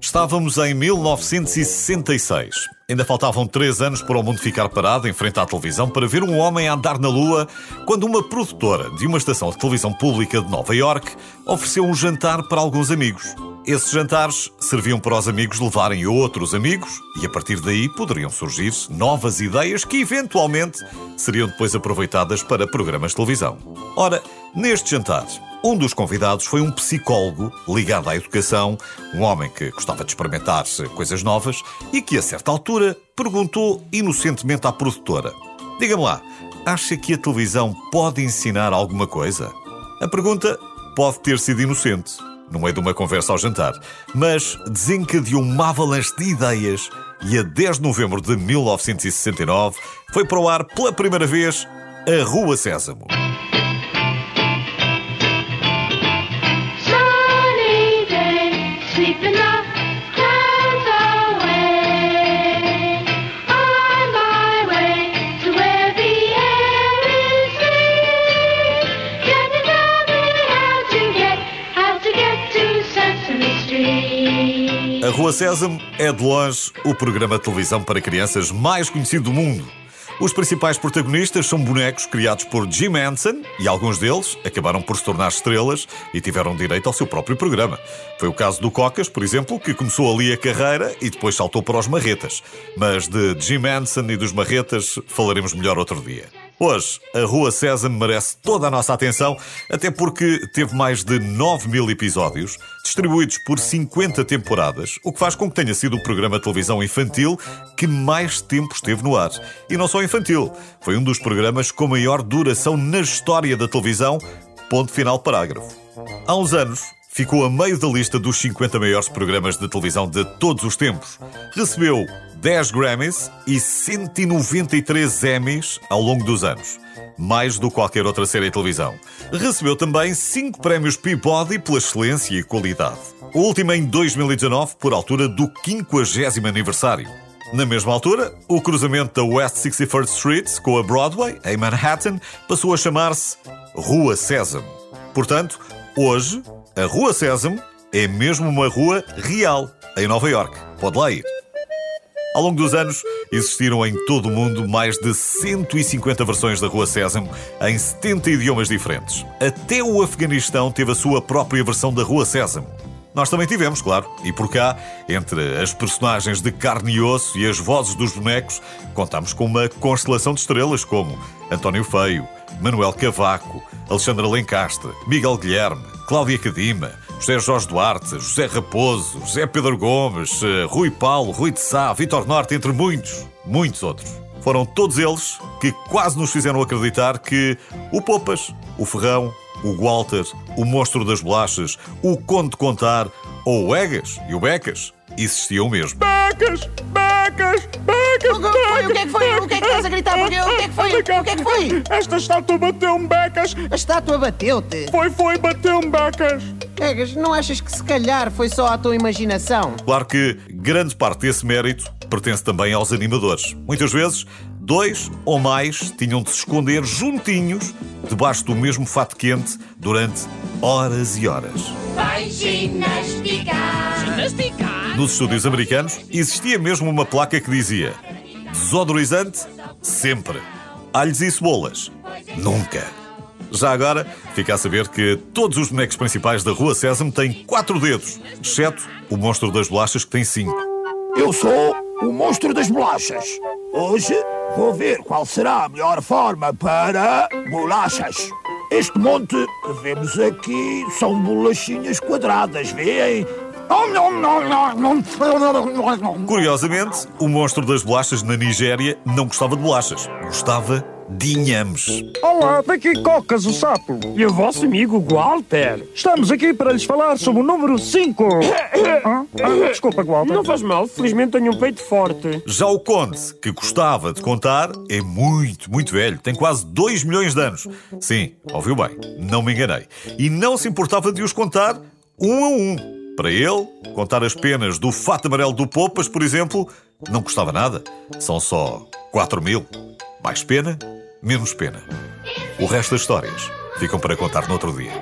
Estávamos em 1966. Ainda faltavam três anos para o mundo ficar parado em frente à televisão para ver um homem andar na Lua, quando uma produtora de uma estação de televisão pública de Nova York ofereceu um jantar para alguns amigos. Esses jantares serviam para os amigos levarem outros amigos e a partir daí poderiam surgir novas ideias que eventualmente seriam depois aproveitadas para programas de televisão. Ora, neste jantar, um dos convidados foi um psicólogo ligado à educação, um homem que gostava de experimentar coisas novas e que, a certa altura, perguntou inocentemente à produtora: Diga-me lá, acha que a televisão pode ensinar alguma coisa? A pergunta pode ter sido inocente, no meio de uma conversa ao jantar, mas desencadeou uma avalanche de ideias e a 10 de novembro de 1969 foi para o ar pela primeira vez a Rua Sésamo. A Rua Sésamo é de longe o programa de televisão para crianças mais conhecido do mundo. Os principais protagonistas são bonecos criados por Jim Henson e alguns deles acabaram por se tornar estrelas e tiveram direito ao seu próprio programa. Foi o caso do Cocas, por exemplo, que começou ali a carreira e depois saltou para os Marretas. Mas de Jim Henson e dos Marretas falaremos melhor outro dia. Hoje, a Rua Sésamo merece toda a nossa atenção, até porque teve mais de 9 mil episódios, distribuídos por 50 temporadas, o que faz com que tenha sido o programa de televisão infantil que mais tempo esteve no ar. E não só infantil, foi um dos programas com maior duração na história da televisão. Ponto final parágrafo. Há uns anos, ficou a meio da lista dos 50 maiores programas de televisão de todos os tempos. Recebeu 10 Grammys e 193 Emmys ao longo dos anos. Mais do que qualquer outra série de televisão. Recebeu também 5 prémios Peabody pela excelência e qualidade. O último em 2019, por altura do 50 aniversário. Na mesma altura, o cruzamento da West 61st Street com a Broadway, em Manhattan, passou a chamar-se Rua Sésamo. Portanto, hoje, a Rua Sésamo é mesmo uma rua real, em Nova York. Pode lá ir. Ao longo dos anos, existiram em todo o mundo mais de 150 versões da Rua Sésamo em 70 idiomas diferentes. Até o Afeganistão teve a sua própria versão da Rua Sésamo. Nós também tivemos, claro, e por cá, entre as personagens de carne e osso e as vozes dos bonecos, contamos com uma constelação de estrelas como António Feio, Manuel Cavaco, Alexandre Lencastre, Miguel Guilherme, Cláudia Cadima, José Jorge Duarte, José Raposo, José Pedro Gomes, eh, Rui Paulo, Rui de Sá, Vitor Norte, entre muitos, muitos outros. Foram todos eles que quase nos fizeram acreditar que o Popas, o Ferrão, o Walter, o Monstro das Bolachas, o Conde Contar ou o Egas e o Becas existiam mesmo. Becas! Becas! Becas! O que foi? O que é que foi? O que é que estás a gritar? Porque, o que é que foi? O que é que foi? Esta estátua bateu-me, Becas! A estátua bateu-te? Foi, foi, bateu-me, Becas! Egas, não achas que se calhar foi só a tua imaginação? Claro que grande parte desse mérito pertence também aos animadores. Muitas vezes, dois ou mais tinham de se esconder juntinhos debaixo do mesmo fato quente durante horas e horas. Vai ginasticar. Ginasticar? Nos estúdios americanos existia mesmo uma placa que dizia desodorizante sempre, alhos e cebolas nunca. Já agora, fica a saber que todos os bonecos principais da Rua Sésamo têm quatro dedos, exceto o monstro das bolachas que tem cinco. Eu sou o monstro das bolachas. Hoje vou ver qual será a melhor forma para bolachas. Este monte que vemos aqui são bolachinhas quadradas, veem? Curiosamente, o monstro das bolachas na Nigéria não gostava de bolachas, gostava de inhames. Olá, daqui Cocas, o sapo. E o vosso amigo Walter. Estamos aqui para lhes falar sobre o número 5. Ah, ah, desculpa, Walter. Não faz mal, felizmente tenho um peito forte. Já o conde, que gostava de contar, é muito, muito velho. Tem quase 2 milhões de anos. Sim, ouviu bem, não me enganei. E não se importava de os contar um a um. Para ele, contar as penas do fato amarelo do Poupas, por exemplo, não custava nada. São só 4 mil. Mais pena, menos pena. O resto das histórias ficam para contar no outro dia.